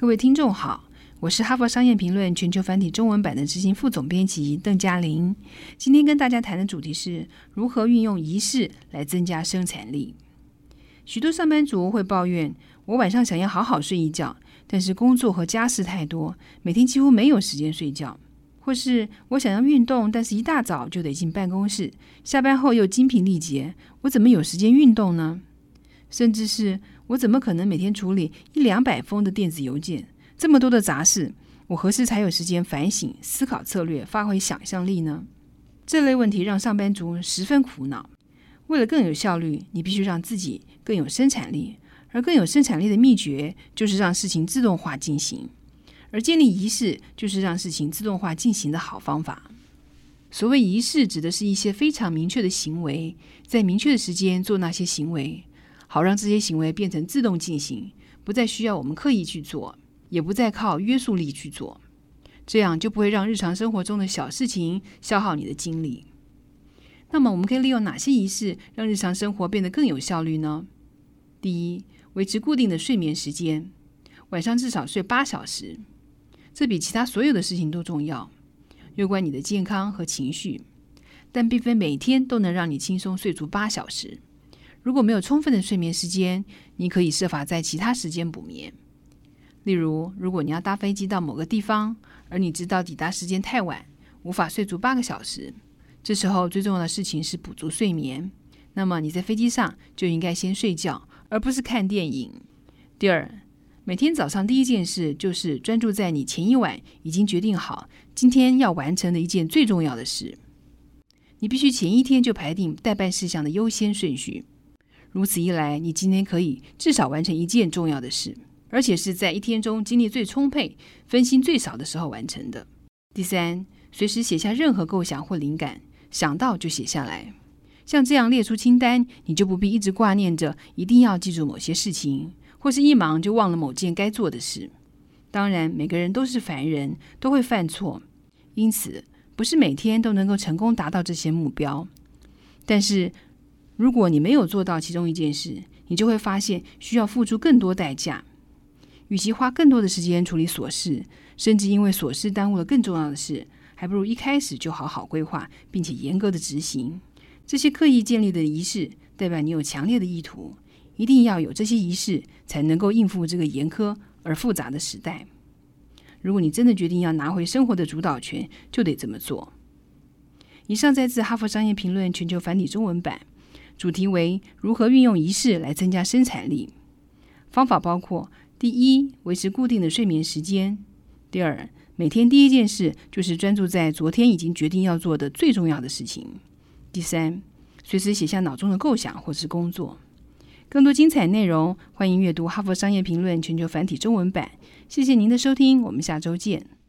各位听众好，我是哈佛商业评论全球繁体中文版的执行副总编辑邓嘉玲。今天跟大家谈的主题是如何运用仪式来增加生产力。许多上班族会抱怨，我晚上想要好好睡一觉，但是工作和家事太多，每天几乎没有时间睡觉；或是我想要运动，但是一大早就得进办公室，下班后又精疲力竭，我怎么有时间运动呢？甚至是我怎么可能每天处理一两百封的电子邮件？这么多的杂事，我何时才有时间反省、思考策略、发挥想象力呢？这类问题让上班族十分苦恼。为了更有效率，你必须让自己更有生产力，而更有生产力的秘诀就是让事情自动化进行。而建立仪式就是让事情自动化进行的好方法。所谓仪式，指的是一些非常明确的行为，在明确的时间做那些行为。好让这些行为变成自动进行，不再需要我们刻意去做，也不再靠约束力去做，这样就不会让日常生活中的小事情消耗你的精力。那么，我们可以利用哪些仪式让日常生活变得更有效率呢？第一，维持固定的睡眠时间，晚上至少睡八小时，这比其他所有的事情都重要，有关你的健康和情绪，但并非每天都能让你轻松睡足八小时。如果没有充分的睡眠时间，你可以设法在其他时间补眠。例如，如果你要搭飞机到某个地方，而你知道抵达时间太晚，无法睡足八个小时，这时候最重要的事情是补足睡眠。那么你在飞机上就应该先睡觉，而不是看电影。第二，每天早上第一件事就是专注在你前一晚已经决定好今天要完成的一件最重要的事。你必须前一天就排定待办事项的优先顺序。如此一来，你今天可以至少完成一件重要的事，而且是在一天中精力最充沛、分心最少的时候完成的。第三，随时写下任何构想或灵感，想到就写下来。像这样列出清单，你就不必一直挂念着一定要记住某些事情，或是一忙就忘了某件该做的事。当然，每个人都是凡人，都会犯错，因此不是每天都能够成功达到这些目标。但是，如果你没有做到其中一件事，你就会发现需要付出更多代价。与其花更多的时间处理琐事，甚至因为琐事耽误了更重要的事，还不如一开始就好好规划，并且严格的执行这些刻意建立的仪式，代表你有强烈的意图。一定要有这些仪式，才能够应付这个严苛而复杂的时代。如果你真的决定要拿回生活的主导权，就得这么做。以上摘自《哈佛商业评论》全球繁体中文版。主题为如何运用仪式来增加生产力。方法包括：第一，维持固定的睡眠时间；第二，每天第一件事就是专注在昨天已经决定要做的最重要的事情；第三，随时写下脑中的构想或是工作。更多精彩内容，欢迎阅读《哈佛商业评论》全球繁体中文版。谢谢您的收听，我们下周见。